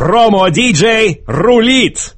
Промо-диджей рулит!